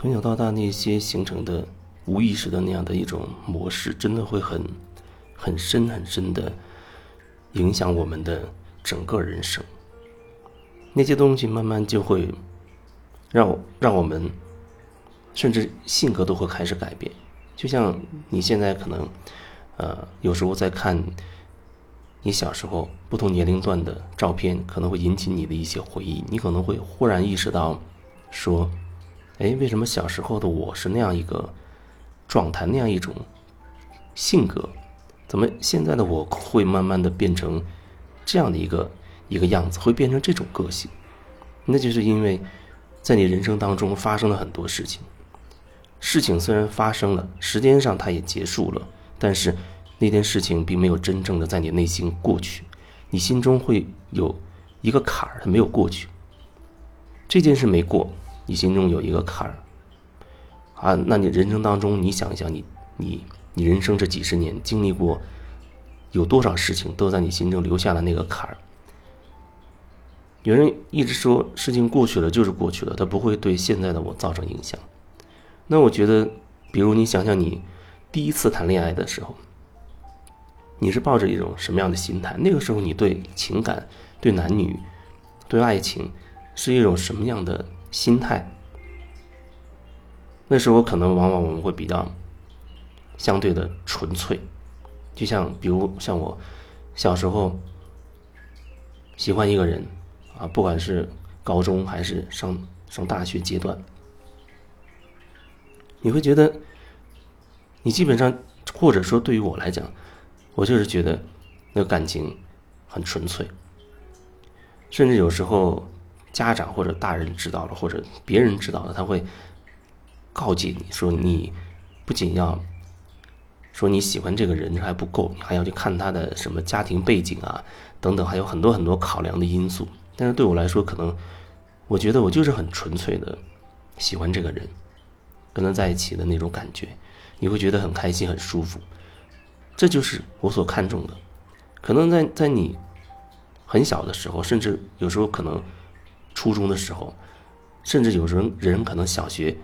从小到大那些形成的无意识的那样的一种模式，真的会很很深很深的影响我们的整个人生。那些东西慢慢就会让让我们甚至性格都会开始改变。就像你现在可能呃有时候在看你小时候不同年龄段的照片，可能会引起你的一些回忆，你可能会忽然意识到说。哎，为什么小时候的我是那样一个状态，那样一种性格？怎么现在的我会慢慢的变成这样的一个一个样子，会变成这种个性？那就是因为在你人生当中发生了很多事情，事情虽然发生了，时间上它也结束了，但是那件事情并没有真正的在你内心过去，你心中会有一个坎儿，它没有过去，这件事没过。你心中有一个坎儿，啊，那你人生当中，你想一想，你你你人生这几十年经历过有多少事情，都在你心中留下了那个坎儿。有人一直说事情过去了就是过去了，它不会对现在的我造成影响。那我觉得，比如你想想你第一次谈恋爱的时候，你是抱着一种什么样的心态？那个时候你对情感、对男女、对爱情是一种什么样的？心态，那时候可能往往我们会比较相对的纯粹，就像比如像我小时候喜欢一个人啊，不管是高中还是上上大学阶段，你会觉得你基本上或者说对于我来讲，我就是觉得那个感情很纯粹，甚至有时候。家长或者大人知道了，或者别人知道了，他会告诫你说：“你不仅要说你喜欢这个人还不够，你还要去看他的什么家庭背景啊，等等，还有很多很多考量的因素。”但是对我来说，可能我觉得我就是很纯粹的喜欢这个人，跟他在一起的那种感觉，你会觉得很开心、很舒服。这就是我所看重的。可能在在你很小的时候，甚至有时候可能。初中的时候，甚至有人人可能小学，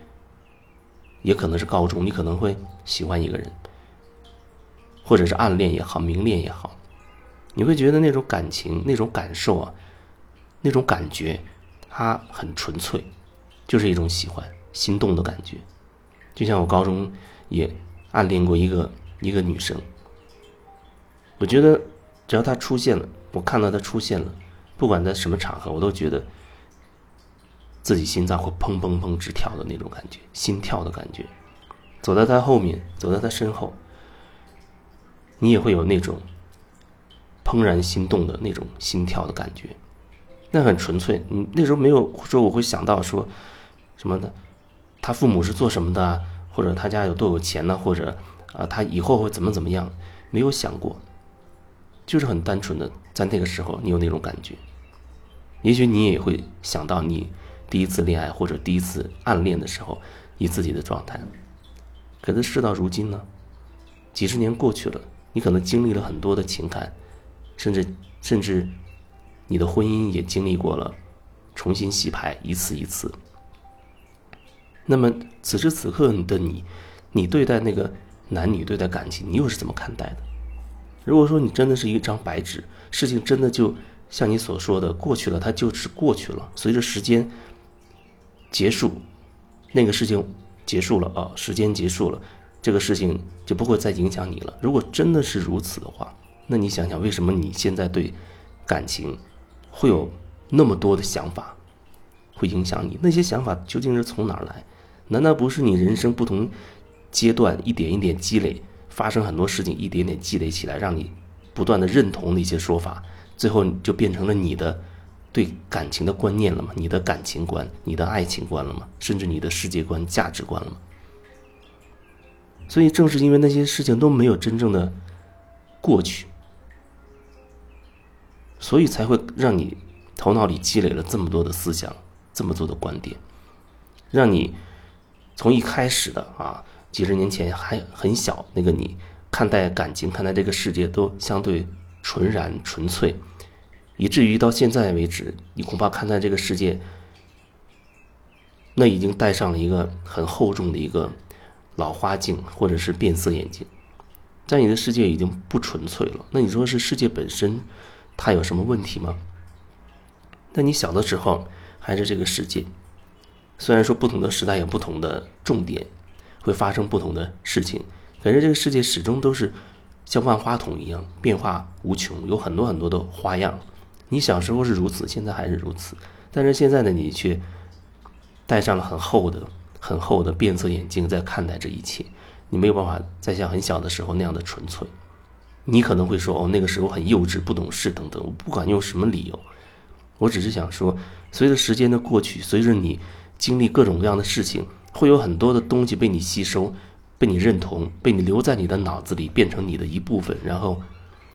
也可能是高中，你可能会喜欢一个人，或者是暗恋也好，明恋也好，你会觉得那种感情、那种感受啊，那种感觉，它很纯粹，就是一种喜欢、心动的感觉。就像我高中也暗恋过一个一个女生，我觉得只要她出现了，我看到她出现了，不管在什么场合，我都觉得。自己心脏会砰砰砰直跳的那种感觉，心跳的感觉。走在他后面，走在他身后，你也会有那种怦然心动的那种心跳的感觉。那很纯粹，你那时候没有说我会想到说什么的，他父母是做什么的，或者他家有多有钱呢，或者啊他以后会怎么怎么样，没有想过，就是很单纯的在那个时候你有那种感觉。也许你也会想到你。第一次恋爱或者第一次暗恋的时候，你自己的状态。可是事到如今呢，几十年过去了，你可能经历了很多的情感，甚至甚至你的婚姻也经历过了重新洗牌一次一次。那么此时此刻的你，你对待那个男女对待感情，你又是怎么看待的？如果说你真的是一张白纸，事情真的就像你所说的过去了，它就是过去了。随着时间。结束，那个事情结束了啊，时间结束了，这个事情就不会再影响你了。如果真的是如此的话，那你想想，为什么你现在对感情会有那么多的想法，会影响你？那些想法究竟是从哪儿来？难道不是你人生不同阶段一点一点积累，发生很多事情，一点点积累起来，让你不断的认同那些说法，最后就变成了你的？对感情的观念了吗？你的感情观、你的爱情观了吗？甚至你的世界观、价值观了吗？所以，正是因为那些事情都没有真正的过去，所以才会让你头脑里积累了这么多的思想、这么多的观点，让你从一开始的啊，几十年前还很小那个你，看待感情、看待这个世界都相对纯然、纯粹。以至于到现在为止，你恐怕看待这个世界，那已经戴上了一个很厚重的一个老花镜，或者是变色眼镜，在你的世界已经不纯粹了。那你说是世界本身它有什么问题吗？那你小的时候还是这个世界，虽然说不同的时代有不同的重点，会发生不同的事情，可是这个世界始终都是像万花筒一样变化无穷，有很多很多的花样。你小时候是如此，现在还是如此，但是现在的你却。戴上了很厚的、很厚的变色眼镜，在看待这一切，你没有办法再像很小的时候那样的纯粹。你可能会说：“哦，那个时候很幼稚、不懂事等等。”我不管用什么理由，我只是想说，随着时间的过去，随着你经历各种各样的事情，会有很多的东西被你吸收、被你认同、被你留在你的脑子里，变成你的一部分，然后